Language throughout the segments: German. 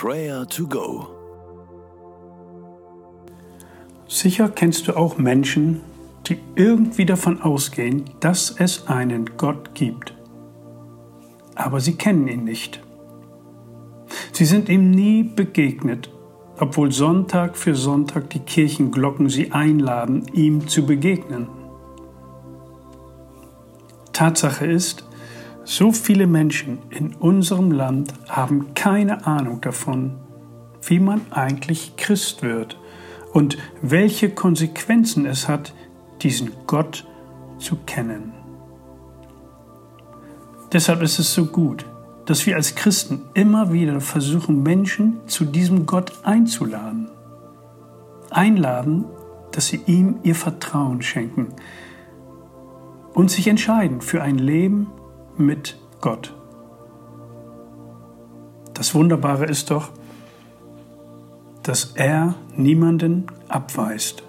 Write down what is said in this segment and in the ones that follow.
Prayer to Go. Sicher kennst du auch Menschen, die irgendwie davon ausgehen, dass es einen Gott gibt. Aber sie kennen ihn nicht. Sie sind ihm nie begegnet, obwohl Sonntag für Sonntag die Kirchenglocken sie einladen, ihm zu begegnen. Tatsache ist, so viele Menschen in unserem Land haben keine Ahnung davon, wie man eigentlich Christ wird und welche Konsequenzen es hat, diesen Gott zu kennen. Deshalb ist es so gut, dass wir als Christen immer wieder versuchen, Menschen zu diesem Gott einzuladen. Einladen, dass sie ihm ihr Vertrauen schenken und sich entscheiden für ein Leben mit Gott. Das Wunderbare ist doch, dass er niemanden abweist.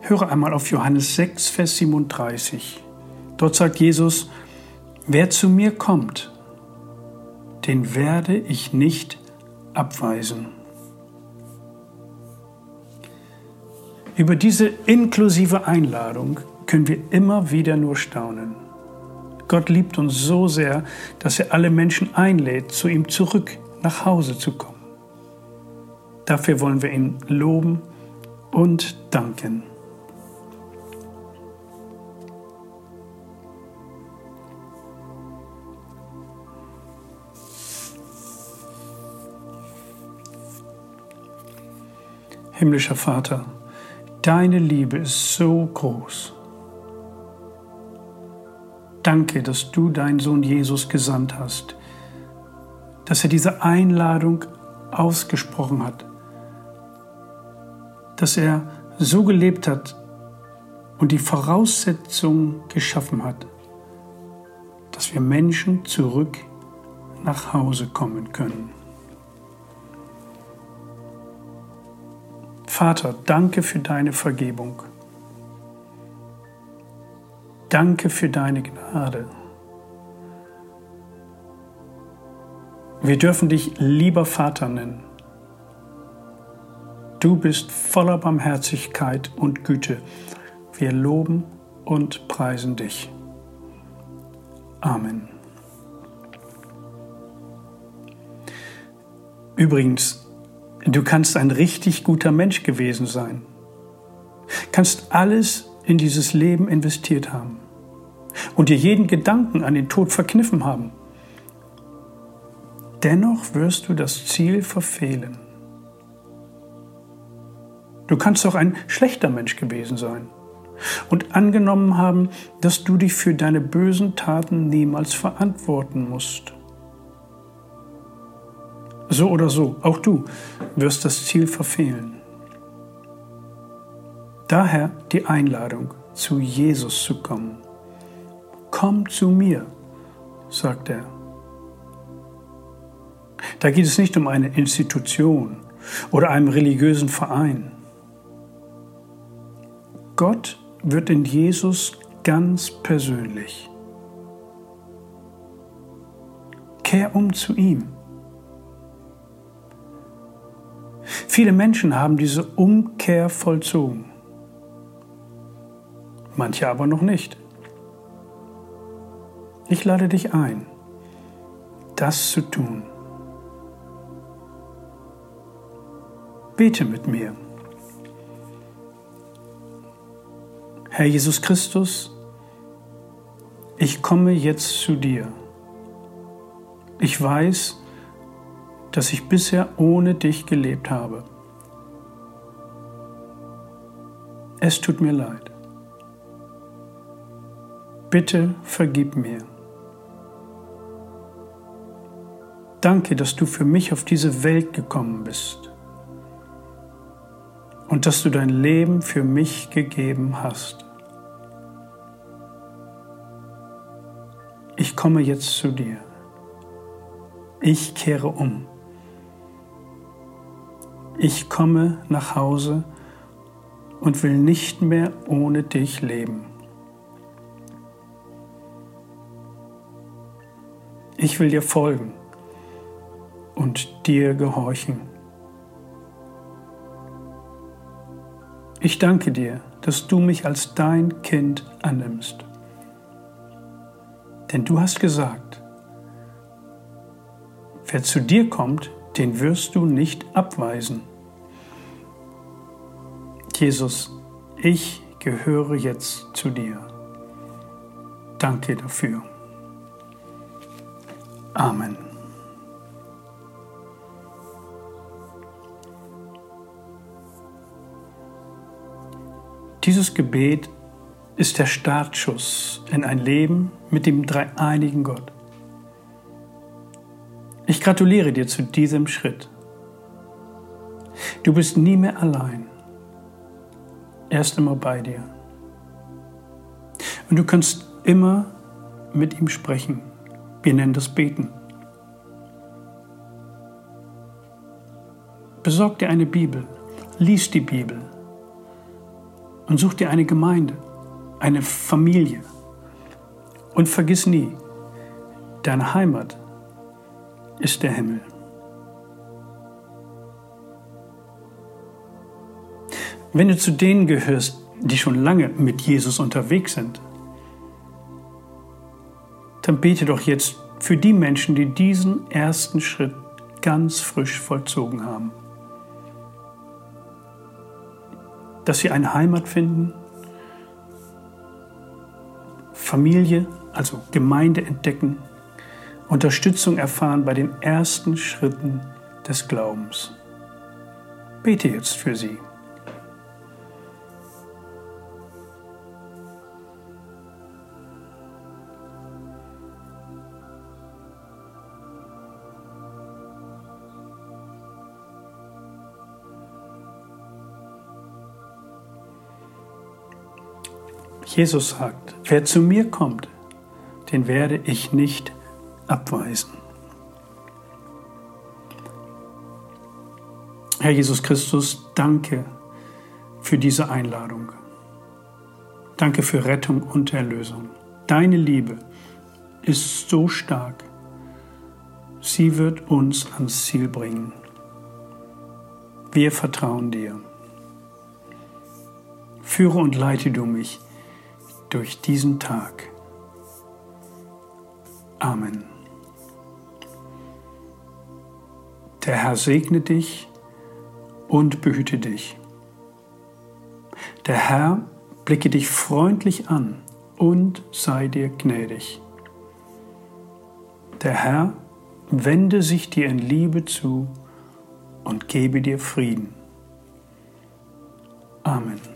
Höre einmal auf Johannes 6, Vers 37. Dort sagt Jesus, wer zu mir kommt, den werde ich nicht abweisen. Über diese inklusive Einladung können wir immer wieder nur staunen. Gott liebt uns so sehr, dass er alle Menschen einlädt, zu ihm zurück nach Hause zu kommen. Dafür wollen wir ihn loben und danken. Himmlischer Vater, deine Liebe ist so groß. Danke, dass du deinen Sohn Jesus gesandt hast, dass er diese Einladung ausgesprochen hat, dass er so gelebt hat und die Voraussetzungen geschaffen hat, dass wir Menschen zurück nach Hause kommen können. Vater, danke für deine Vergebung. Danke für deine Gnade. Wir dürfen dich lieber Vater nennen. Du bist voller Barmherzigkeit und Güte. Wir loben und preisen dich. Amen. Übrigens, du kannst ein richtig guter Mensch gewesen sein. Kannst alles in dieses Leben investiert haben und dir jeden Gedanken an den Tod verkniffen haben. Dennoch wirst du das Ziel verfehlen. Du kannst auch ein schlechter Mensch gewesen sein und angenommen haben, dass du dich für deine bösen Taten niemals verantworten musst. So oder so, auch du wirst das Ziel verfehlen. Daher die Einladung, zu Jesus zu kommen. Komm zu mir, sagt er. Da geht es nicht um eine Institution oder einen religiösen Verein. Gott wird in Jesus ganz persönlich. Kehr um zu ihm. Viele Menschen haben diese Umkehr vollzogen manche aber noch nicht. Ich lade dich ein, das zu tun. Bete mit mir. Herr Jesus Christus, ich komme jetzt zu dir. Ich weiß, dass ich bisher ohne dich gelebt habe. Es tut mir leid. Bitte vergib mir. Danke, dass du für mich auf diese Welt gekommen bist und dass du dein Leben für mich gegeben hast. Ich komme jetzt zu dir. Ich kehre um. Ich komme nach Hause und will nicht mehr ohne dich leben. Ich will dir folgen und dir gehorchen. Ich danke dir, dass du mich als dein Kind annimmst. Denn du hast gesagt, wer zu dir kommt, den wirst du nicht abweisen. Jesus, ich gehöre jetzt zu dir. Danke dafür. Amen. Dieses Gebet ist der Startschuss in ein Leben mit dem dreieinigen Gott. Ich gratuliere dir zu diesem Schritt. Du bist nie mehr allein. Er ist immer bei dir. Und du kannst immer mit ihm sprechen. Wir nennen das Beten. Besorg dir eine Bibel, lies die Bibel und such dir eine Gemeinde, eine Familie. Und vergiss nie, deine Heimat ist der Himmel. Wenn du zu denen gehörst, die schon lange mit Jesus unterwegs sind, dann bete doch jetzt für die Menschen, die diesen ersten Schritt ganz frisch vollzogen haben. Dass sie eine Heimat finden, Familie, also Gemeinde entdecken, Unterstützung erfahren bei den ersten Schritten des Glaubens. Bete jetzt für sie. Jesus sagt, wer zu mir kommt, den werde ich nicht abweisen. Herr Jesus Christus, danke für diese Einladung. Danke für Rettung und Erlösung. Deine Liebe ist so stark. Sie wird uns ans Ziel bringen. Wir vertrauen dir. Führe und leite du mich durch diesen Tag. Amen. Der Herr segne dich und behüte dich. Der Herr blicke dich freundlich an und sei dir gnädig. Der Herr wende sich dir in Liebe zu und gebe dir Frieden. Amen.